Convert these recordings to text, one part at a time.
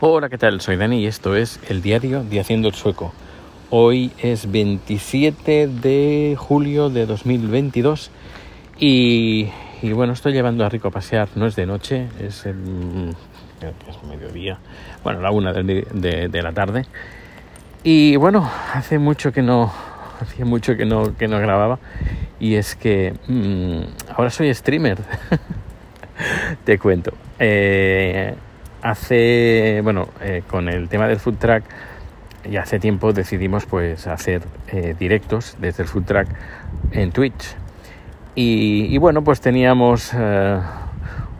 Hola, ¿qué tal? Soy Dani y esto es el diario de Haciendo el Sueco. Hoy es 27 de julio de 2022 y, y bueno, estoy llevando a Rico a pasear, no es de noche, es, el, mediodía, bueno, la una de, la tarde. Y bueno, hace mucho que no, hacía mucho que no, que no grababa y es que mmm, ahora soy streamer. Te cuento. Eh, hace, bueno, eh, con el tema del food track, ya hace tiempo decidimos pues hacer eh, directos desde el food track en Twitch. Y, y bueno, pues teníamos eh,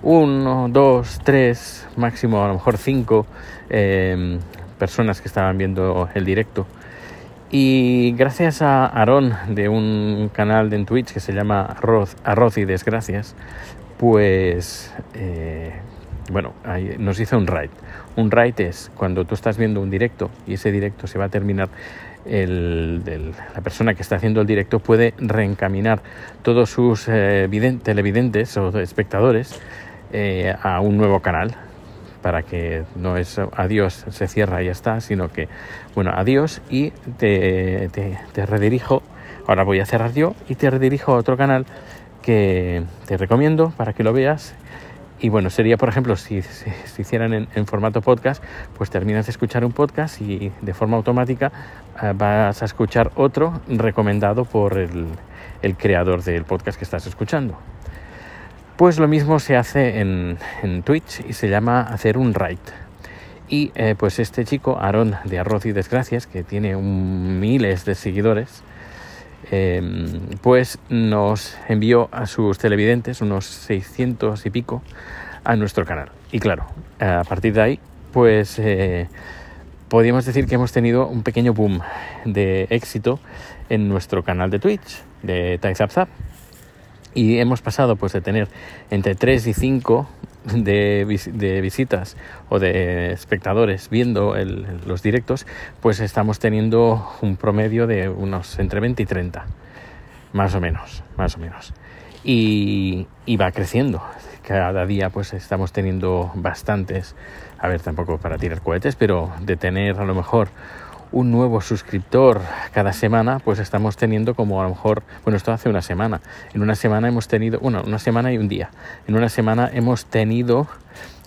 uno, dos, tres, máximo a lo mejor cinco eh, personas que estaban viendo el directo. Y gracias a Aaron de un canal en Twitch que se llama Arroz, Arroz y Desgracias, pues bueno, nos hizo un raid. Un raid es cuando tú estás viendo un directo y ese directo se va a terminar, el, la persona que está haciendo el directo puede reencaminar todos sus eh, televidentes o espectadores eh, a un nuevo canal para que no es adiós, se cierra y ya está, sino que, bueno, adiós y te, te, te redirijo, ahora voy a cerrar yo y te redirijo a otro canal que te recomiendo para que lo veas y bueno, sería, por ejemplo, si se hicieran en, formato podcast, pues terminas de escuchar un podcast y de forma automática uh, vas a escuchar otro recomendado por el, el, creador del podcast que estás escuchando. Pues lo mismo se hace en, en Twitch y se llama hacer un raid. Y eh, pues este chico, Aaron de Arroz y Desgracias, que tiene un, miles de seguidores, eh, pues nos envió a sus televidentes, unos 600 y pico, a nuestro canal. Y claro, a partir de ahí, pues eh, podríamos decir que hemos tenido un pequeño boom de éxito en nuestro canal de Twitch, de TypeZapZap. Y hemos pasado pues de tener entre 3 y 5 de, de, visitas o de espectadores viendo el, los directos, pues estamos teniendo un promedio de unos entre 20 y 30, más o menos, más o menos. Y, y va creciendo. Cada día pues estamos teniendo bastantes, a ver, tampoco para tirar cohetes, pero de tener a lo mejor un nuevo suscriptor cada semana, pues estamos teniendo como a lo mejor, bueno, esto hace una semana. En una semana hemos tenido, bueno, una semana y un día. En una semana hemos tenido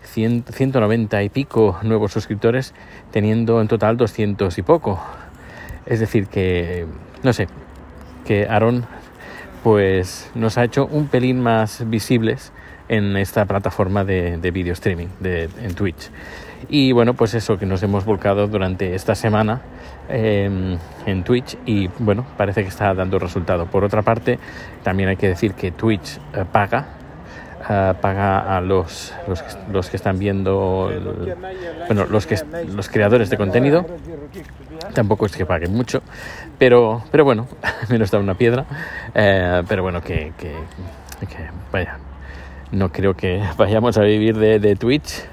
100, 190 y pico nuevos suscriptores, teniendo en total 200 y poco. Es decir, que, no sé, que Aaron pues nos ha hecho un pelín más visibles en esta plataforma de, de video streaming de, en Twitch. Y bueno, pues eso que nos hemos volcado durante esta semana eh, en Twitch y bueno, parece que está dando resultado. Por otra parte, también hay que decir que Twitch eh, paga. Uh, paga a los, los, los, que están viendo, el, bueno, los, que, los creadores de contenido. Tampoco es que paguen mucho, pero, pero bueno, menos da una piedra. Eh, pero bueno, que, que, que, vaya, no creo que vayamos a vivir de, de Twitch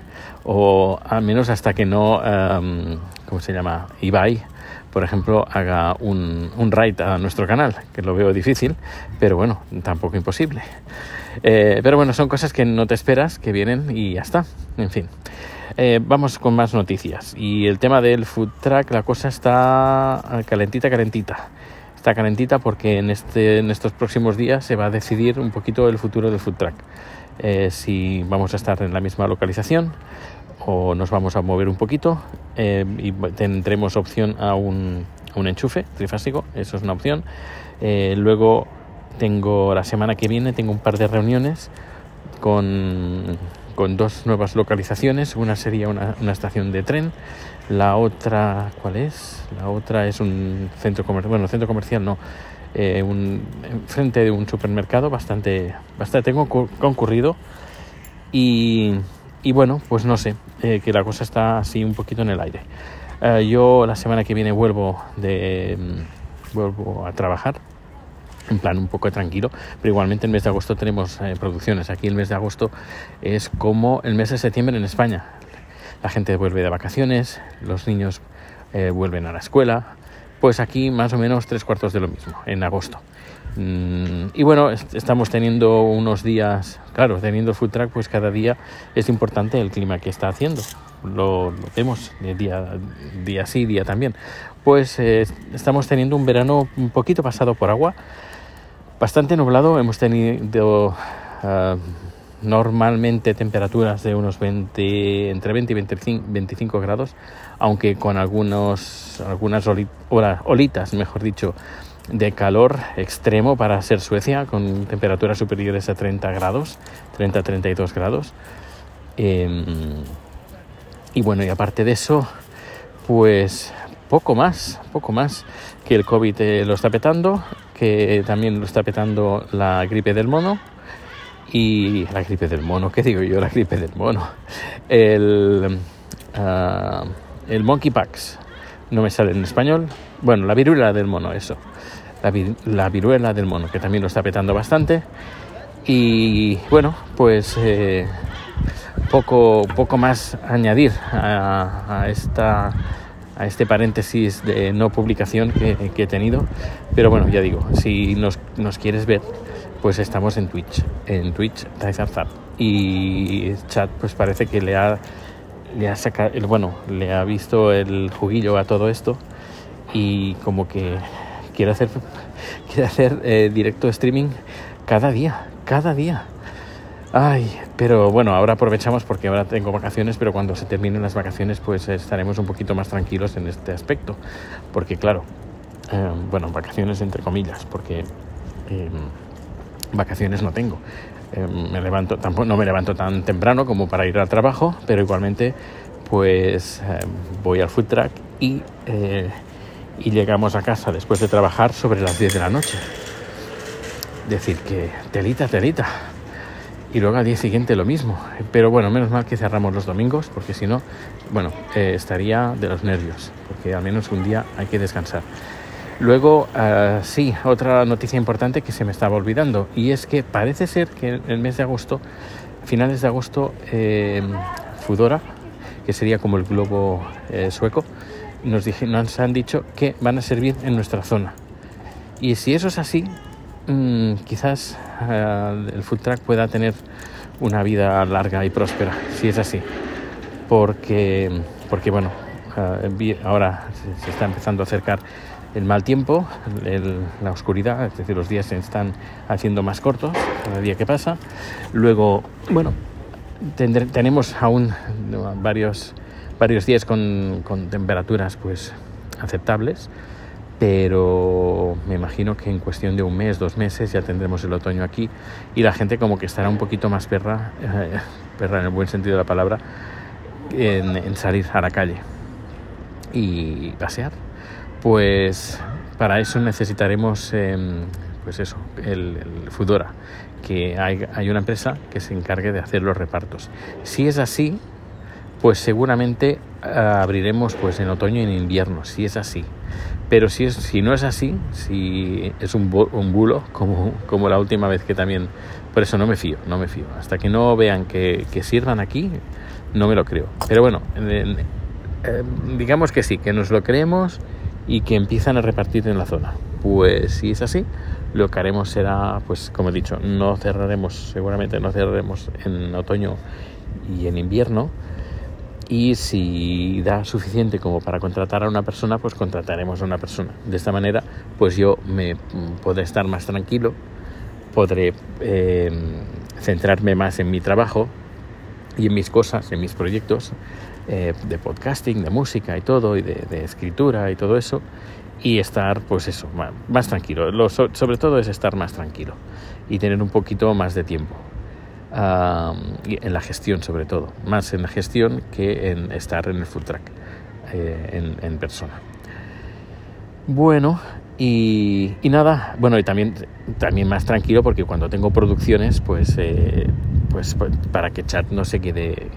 o al menos hasta que no, um, ¿cómo se llama? Ibai, por ejemplo, haga un, un raid a nuestro canal, que lo veo difícil, pero bueno, tampoco imposible. Eh, pero bueno, son cosas que no te esperas, que vienen y ya está. En fin, eh, vamos con más noticias. Y el tema del food track, la cosa está calentita, calentita. Está calentita porque en, este, en estos próximos días se va a decidir un poquito el futuro del food track. Eh, si vamos a estar en la misma localización o nos vamos a mover un poquito eh, y tendremos opción a un, a un, enchufe trifásico, eso es una opción. Eh, luego tengo la semana que viene tengo un par de reuniones con, con dos nuevas localizaciones. Una sería una, una, estación de tren, la otra, ¿cuál es? La otra es un centro comercial, bueno, centro comercial no, eh, un, frente de un supermercado bastante, bastante tengo concurrido y, y bueno, pues no sé, eh, que la cosa está así un poquito en el aire. Eh, yo la semana que viene vuelvo de vuelvo a trabajar en plan un poco tranquilo, pero igualmente el mes de agosto tenemos eh, producciones. Aquí el mes de agosto es como el mes de septiembre en España. La gente vuelve de vacaciones, los niños eh, vuelven a la escuela, pues aquí más o menos tres cuartos de lo mismo, en agosto. Mm, y bueno, est estamos teniendo unos días, claro, teniendo food track, pues cada día es importante el clima que está haciendo. lo, vemos día, día sí, día también, pues eh, estamos teniendo un verano un poquito pasado por agua, bastante nublado, hemos tenido ah, normalmente temperaturas de unos 20, entre 20 y 25, 25 grados, aunque con algunos, algunas olitas, mejor dicho, de calor extremo para ser Suecia, con temperaturas superiores a 30 grados, 30-32 grados. Em, y bueno, y aparte de eso, pues poco más, poco más que el COVID eh, lo está petando, que también lo está petando la gripe del mono y la gripe del mono, ¿qué digo yo? La gripe del mono. El, uh, el monkeypox, no me sale en español. Bueno, la viruela del mono, eso. La, la, viruela del mono, que también lo está petando bastante. Y bueno, pues eh, poco, poco más añadir a, esta a este paréntesis de no publicación que, que, he tenido. Pero bueno, ya digo, si nos, nos quieres ver, pues estamos en Twitch, en Twitch Zap y chat pues parece que le ha le ha sacado, bueno, le ha visto el juguillo a todo esto y como que quiere hacer quiere hacer eh, directo streaming cada día, cada día. Ay, pero bueno, ahora aprovechamos porque ahora tengo vacaciones, pero cuando se terminen las vacaciones pues estaremos un poquito más tranquilos en este aspecto, porque claro, eh, bueno, vacaciones entre comillas, porque eh, vacaciones no tengo. Eh, me levanto, tampoco, no me levanto tan temprano como para ir al trabajo, pero igualmente pues voy al food track y, eh, y llegamos a casa después de trabajar sobre las 10 de la noche. Decir que telita, telita. Y luego al día siguiente lo mismo. Pero bueno, menos mal que cerramos los domingos, porque si no, bueno, estaría de los nervios, porque al menos un día hay que descansar. Luego, uh, sí, otra noticia importante que se me estaba olvidando, y es que parece ser que en el mes de agosto, finales de agosto, eh, Fudora, que sería como el globo eh, sueco, nos, han dicho que van a servir en nuestra zona. Y si eso es así, mmm, quizás uh, el food truck pueda tener una vida larga y próspera, si es así. Porque, porque bueno, uh, ahora se está empezando a acercar el mal tiempo, la oscuridad, es decir, los días se están haciendo más cortos cada día que pasa. Luego, bueno, tenemos aún varios, varios días con, con, temperaturas pues aceptables, pero me imagino que en cuestión de un mes, dos meses ya tendremos el otoño aquí y la gente como que estará un poquito más perra, eh, perra en el buen sentido de la palabra, en, en salir a la calle y pasear pues para eso necesitaremos, eh, pues eso, el, el Fudora, que hay, hay, una empresa que se encargue de hacer los repartos. Si es así, pues seguramente uh, abriremos pues en otoño y en invierno, si es así. Pero si, es, si no es así, si es un, bulo, como, como la última vez que también... Por eso no me fío, no me fío. Hasta que no vean que, que sirvan aquí, no me lo creo. Pero bueno, eh, digamos que sí, que nos lo creemos y que empiezan a repartir en la zona. Pues si es así, lo que haremos será, pues como he dicho, no cerraremos, seguramente no cerraremos en otoño y en invierno. Y si da suficiente como para contratar a una persona, pues contrataremos a una persona. De esta manera, pues yo me podré estar más tranquilo, podré eh, centrarme más en mi trabajo y en mis cosas, en mis proyectos, eh, de podcasting, de música y todo, y de, de, escritura y todo eso, y estar, pues eso, más, más tranquilo. Lo, sobre todo es estar más tranquilo y tener un poquito más de tiempo. En la gestión sobre todo, más en la gestión que en estar en el full track eh, en, persona. Bueno, y, y, nada, bueno, y también, también más tranquilo porque cuando tengo producciones, pues, eh, pues para que chat no se quede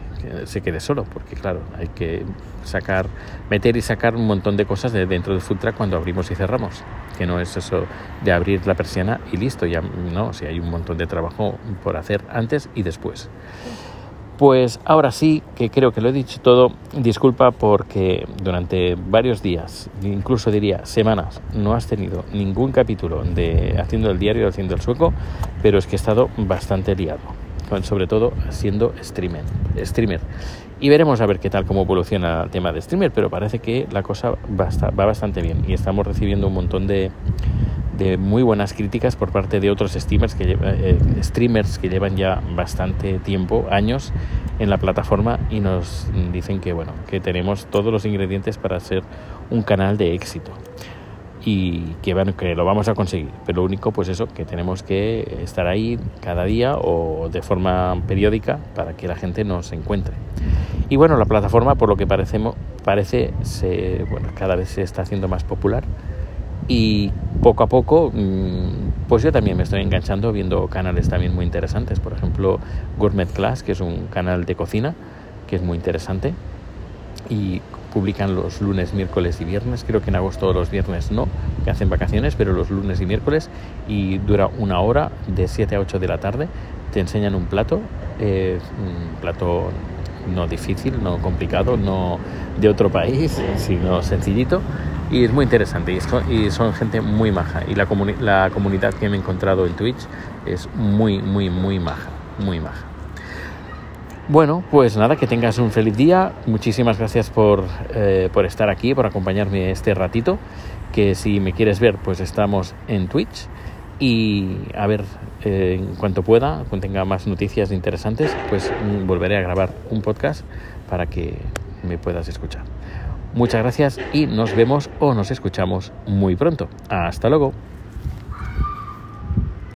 se quede solo, porque claro, hay que sacar, meter y sacar un montón de cosas de dentro del food cuando abrimos y cerramos, que no es eso de abrir la persiana y listo, ya no, si hay un montón de trabajo por hacer antes y después. Pues ahora sí, que creo que lo he dicho todo, disculpa porque durante varios días, incluso diría semanas, no has tenido ningún capítulo de haciendo el diario, haciendo el sueco, pero es que he estado bastante liado sobre todo siendo streamer, streamer. y veremos a ver qué tal cómo evoluciona el tema de streamer, pero parece que la cosa va, va bastante bien y estamos recibiendo un montón de, de muy buenas críticas por parte de otros streamers que, eh, streamers que llevan ya bastante tiempo, años en la plataforma y nos dicen que bueno, que tenemos todos los ingredientes para ser un canal de éxito y que, bueno, que lo vamos a conseguir. Pero lo único, pues eso, que tenemos que estar ahí cada día o de forma periódica para que la gente nos encuentre. Y bueno, la plataforma, por lo que parecemos, parece, se, bueno, cada vez se está haciendo más popular y poco a poco, mm, pues yo también me estoy enganchando viendo canales también muy interesantes. Por ejemplo, Gourmet Class, que es un canal de cocina que es muy interesante y publican los lunes, miércoles y viernes. Creo que en agosto los viernes no, que hacen vacaciones, pero los lunes y miércoles y dura una hora de 7 a 8 de la tarde. Te enseñan un plato, eh, un plato no difícil, no complicado, no de otro país, sino sencillito. Y es muy interesante y, son gente muy maja. Y la, la comunidad que me he encontrado en Twitch es muy, muy, muy maja, muy maja. Bueno, pues nada, que tengas un feliz día. Muchísimas gracias por, eh, por estar aquí, por acompañarme este ratito. Que si me quieres ver, pues estamos en Twitch. Y a ver, eh, en cuanto pueda, cuando tenga más noticias interesantes, pues mm, volveré a grabar un podcast para que me puedas escuchar. Muchas gracias y nos vemos o nos escuchamos muy pronto. Hasta luego.